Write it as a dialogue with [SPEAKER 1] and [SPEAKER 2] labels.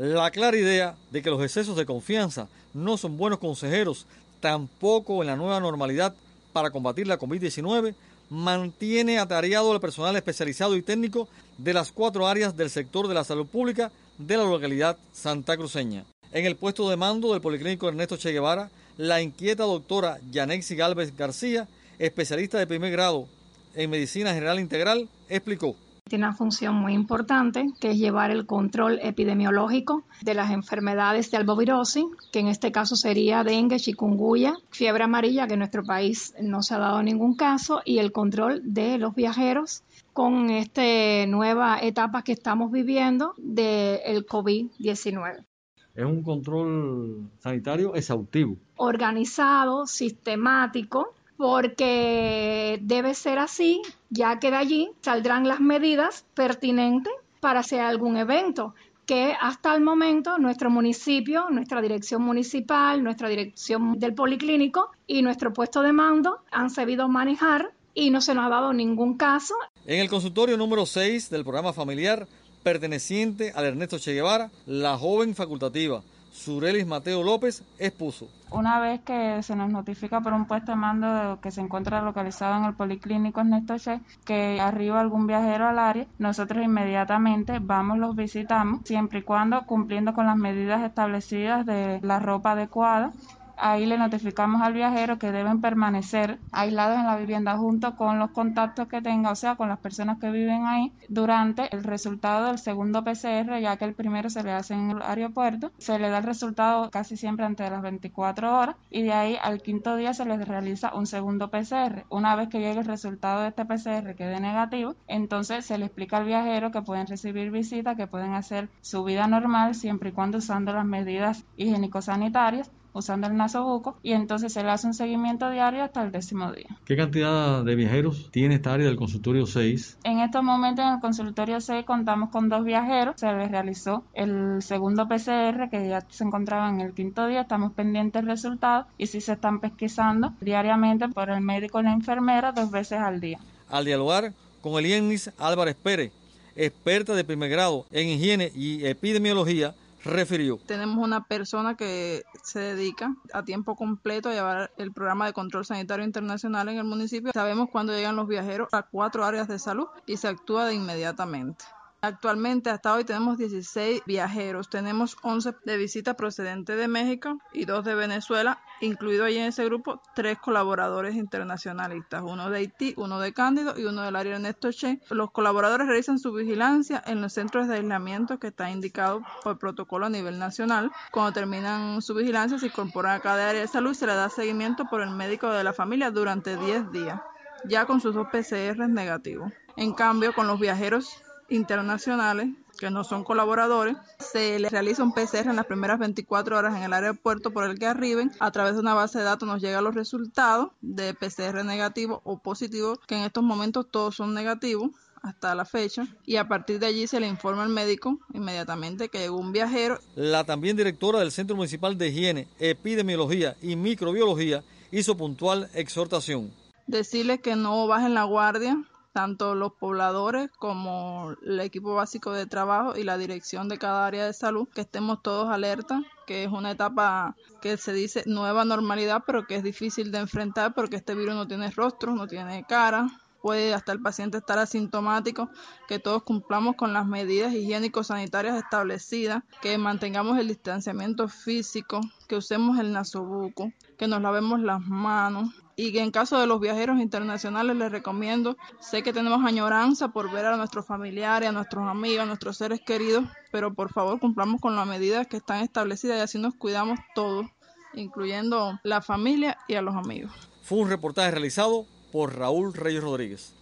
[SPEAKER 1] La clara idea de que los excesos de confianza no son buenos consejeros, tampoco en la nueva normalidad para combatir la COVID-19, mantiene atareado al personal especializado y técnico de las cuatro áreas del sector de la salud pública de la localidad Santa Cruceña. En el puesto de mando del Policlínico Ernesto Che Guevara, la inquieta doctora Yanexi Galvez García, especialista de primer grado en Medicina General Integral, explicó.
[SPEAKER 2] Tiene una función muy importante, que es llevar el control epidemiológico de las enfermedades de albovirosis, que en este caso sería dengue, chikungunya, fiebre amarilla, que en nuestro país no se ha dado ningún caso, y el control de los viajeros con esta nueva etapa que estamos viviendo del COVID-19.
[SPEAKER 1] Es un control sanitario exhaustivo.
[SPEAKER 2] Organizado, sistemático, porque debe ser así, ya que de allí saldrán las medidas pertinentes para hacer algún evento que hasta el momento nuestro municipio, nuestra dirección municipal, nuestra dirección del policlínico y nuestro puesto de mando han sabido manejar y no se nos ha dado ningún caso.
[SPEAKER 1] En el consultorio número 6 del programa familiar perteneciente al Ernesto Che Guevara, la joven facultativa Surelis Mateo López expuso.
[SPEAKER 3] Una vez que se nos notifica por un puesto de mando que se encuentra localizado en el Policlínico Ernesto Che que arriba algún viajero al área, nosotros inmediatamente vamos, los visitamos, siempre y cuando cumpliendo con las medidas establecidas de la ropa adecuada ahí le notificamos al viajero que deben permanecer aislados en la vivienda junto con los contactos que tenga, o sea, con las personas que viven ahí durante el resultado del segundo PCR, ya que el primero se le hace en el aeropuerto, se le da el resultado casi siempre antes de las 24 horas y de ahí al quinto día se les realiza un segundo PCR. Una vez que llegue el resultado de este PCR quede negativo, entonces se le explica al viajero que pueden recibir visitas, que pueden hacer su vida normal siempre y cuando usando las medidas higiénico-sanitarias usando el nasobuco y entonces se le hace un seguimiento diario hasta el décimo día.
[SPEAKER 1] ¿Qué cantidad de viajeros tiene esta área del consultorio 6?
[SPEAKER 3] En estos momentos en el consultorio 6 contamos con dos viajeros, se les realizó el segundo PCR que ya se encontraba en el quinto día, estamos pendientes del resultado y sí se están pesquisando diariamente por el médico y la enfermera dos veces al día.
[SPEAKER 1] Al dialogar con Elienis Álvarez Pérez, experta de primer grado en higiene y epidemiología, refirió.
[SPEAKER 4] Tenemos una persona que se dedica a tiempo completo a llevar el programa de control sanitario internacional en el municipio. Sabemos cuándo llegan los viajeros a cuatro áreas de salud y se actúa de inmediatamente. Actualmente hasta hoy tenemos 16 viajeros, tenemos 11 de visita procedente de México y dos de Venezuela, incluido ahí en ese grupo tres colaboradores internacionalistas, uno de Haití, uno de Cándido y uno del área Ernesto Che. Los colaboradores realizan su vigilancia en los centros de aislamiento que está indicado por protocolo a nivel nacional. Cuando terminan su vigilancia se incorporan a cada área de salud y se le da seguimiento por el médico de la familia durante 10 días, ya con sus dos PCR negativos. En cambio, con los viajeros internacionales que no son colaboradores, se les realiza un PCR en las primeras 24 horas en el aeropuerto por el que arriben. A través de una base de datos nos llegan los resultados de PCR negativo o positivo, que en estos momentos todos son negativos hasta la fecha y a partir de allí se le informa al médico inmediatamente que llegó un viajero.
[SPEAKER 1] La también directora del Centro Municipal de Higiene, Epidemiología y Microbiología hizo puntual exhortación.
[SPEAKER 4] Decirles que no bajen la guardia, tanto los pobladores como el equipo básico de trabajo y la dirección de cada área de salud, que estemos todos alerta, que es una etapa que se dice nueva normalidad, pero que es difícil de enfrentar porque este virus no tiene rostro, no tiene cara, puede hasta el paciente estar asintomático, que todos cumplamos con las medidas higiénico-sanitarias establecidas, que mantengamos el distanciamiento físico, que usemos el nasobuco, que nos lavemos las manos y que en caso de los viajeros internacionales les recomiendo, sé que tenemos añoranza por ver a nuestros familiares, a nuestros amigos, a nuestros seres queridos, pero por favor cumplamos con las medidas que están establecidas y así nos cuidamos todos, incluyendo la familia y a los amigos.
[SPEAKER 1] Fue un reportaje realizado por Raúl Reyes Rodríguez.